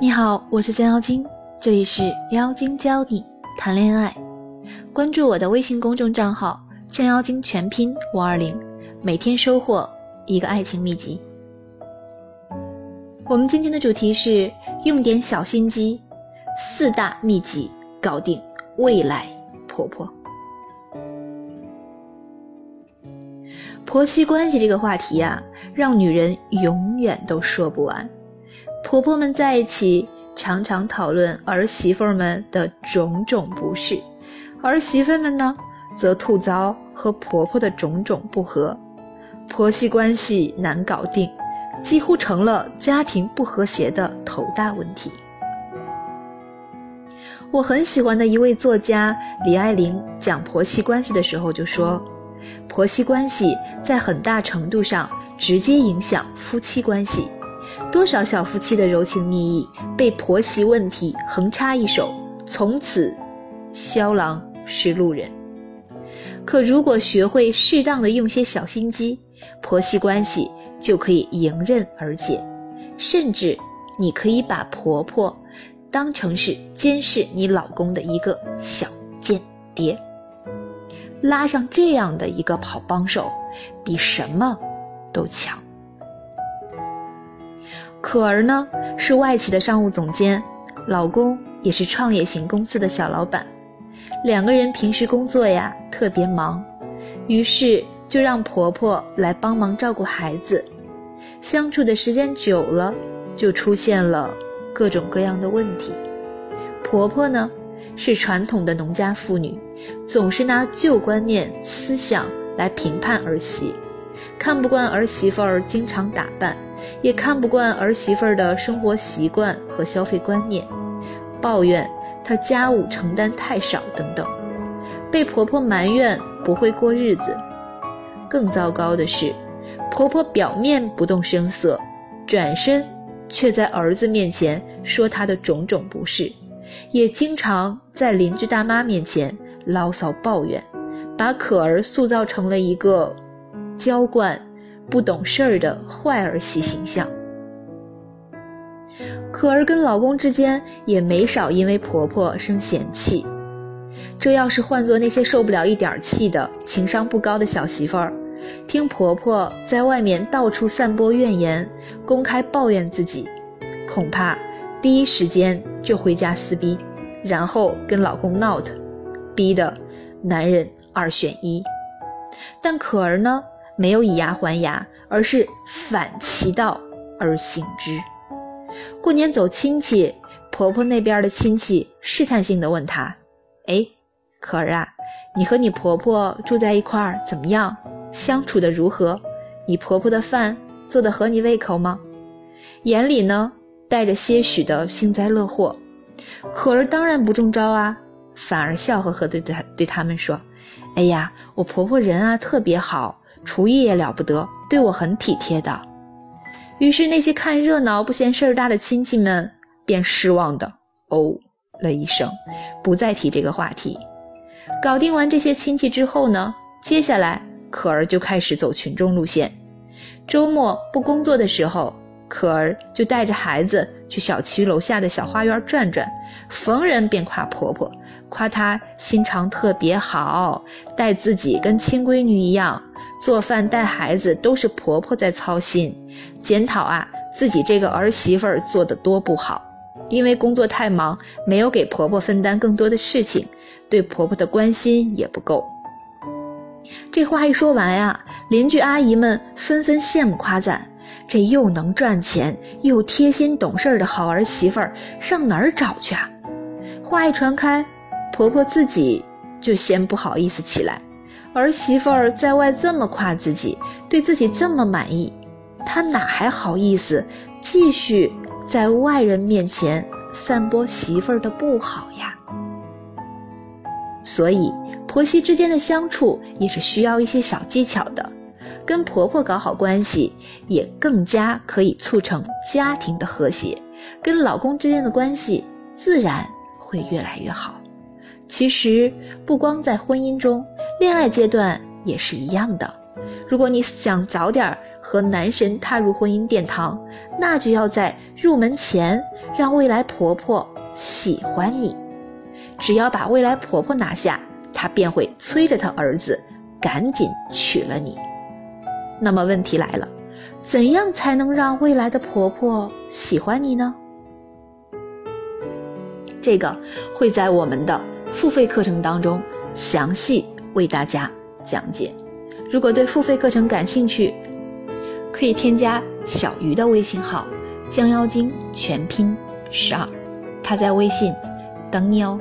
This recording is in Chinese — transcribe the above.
你好，我是江妖精，这里是妖精教你谈恋爱。关注我的微信公众账号“江妖精”全拼五二零，每天收获一个爱情秘籍。我们今天的主题是用点小心机，四大秘籍搞定未来婆婆。婆媳关系这个话题啊，让女人永远都说不完。婆婆们在一起，常常讨论儿媳妇们的种种不是；儿媳妇们呢，则吐槽和婆婆的种种不和。婆媳关系难搞定，几乎成了家庭不和谐的头大问题。我很喜欢的一位作家李爱玲讲婆媳关系的时候就说：“婆媳关系在很大程度上直接影响夫妻关系。”多少小夫妻的柔情蜜意被婆媳问题横插一手，从此萧郎是路人。可如果学会适当的用些小心机，婆媳关系就可以迎刃而解。甚至你可以把婆婆当成是监视你老公的一个小间谍，拉上这样的一个好帮手，比什么都强。可儿呢是外企的商务总监，老公也是创业型公司的小老板，两个人平时工作呀特别忙，于是就让婆婆来帮忙照顾孩子。相处的时间久了，就出现了各种各样的问题。婆婆呢是传统的农家妇女，总是拿旧观念思想来评判儿媳，看不惯儿媳妇儿经常打扮。也看不惯儿媳妇儿的生活习惯和消费观念，抱怨她家务承担太少等等，被婆婆埋怨不会过日子。更糟糕的是，婆婆表面不动声色，转身却在儿子面前说她的种种不是，也经常在邻居大妈面前牢骚抱怨，把可儿塑造成了一个娇惯。不懂事儿的坏儿媳形象，可儿跟老公之间也没少因为婆婆生嫌弃。这要是换做那些受不了一点气的情商不高的小媳妇儿，听婆婆在外面到处散播怨言，公开抱怨自己，恐怕第一时间就回家撕逼，然后跟老公闹腾，逼得男人二选一。但可儿呢？没有以牙还牙，而是反其道而行之。过年走亲戚，婆婆那边的亲戚试探性的问她：“哎，可儿啊，你和你婆婆住在一块儿怎么样？相处的如何？你婆婆的饭做的合你胃口吗？”眼里呢带着些许的幸灾乐祸。可儿当然不中招啊，反而笑呵呵对他对他们说：“哎呀，我婆婆人啊特别好。”厨艺也了不得，对我很体贴的。于是那些看热闹不嫌事儿大的亲戚们便失望的哦了一声，不再提这个话题。搞定完这些亲戚之后呢，接下来可儿就开始走群众路线。周末不工作的时候，可儿就带着孩子去小区楼下的小花园转转，逢人便夸婆婆，夸她心肠特别好，待自己跟亲闺女一样。做饭带孩子都是婆婆在操心，检讨啊自己这个儿媳妇做的多不好，因为工作太忙，没有给婆婆分担更多的事情，对婆婆的关心也不够。这话一说完呀，邻居阿姨们纷纷羡慕夸赞，这又能赚钱又贴心懂事的好儿媳妇儿上哪儿找去啊？话一传开，婆婆自己就先不好意思起来。儿媳妇儿在外这么夸自己，对自己这么满意，她哪还好意思继续在外人面前散播媳妇儿的不好呀？所以婆媳之间的相处也是需要一些小技巧的，跟婆婆搞好关系，也更加可以促成家庭的和谐，跟老公之间的关系自然会越来越好。其实不光在婚姻中。恋爱阶段也是一样的，如果你想早点和男神踏入婚姻殿堂，那就要在入门前让未来婆婆喜欢你。只要把未来婆婆拿下，她便会催着她儿子赶紧娶了你。那么问题来了，怎样才能让未来的婆婆喜欢你呢？这个会在我们的付费课程当中详细为大家讲解。如果对付费课程感兴趣，可以添加小鱼的微信号“将妖精”全拼十二，他在微信等你哦。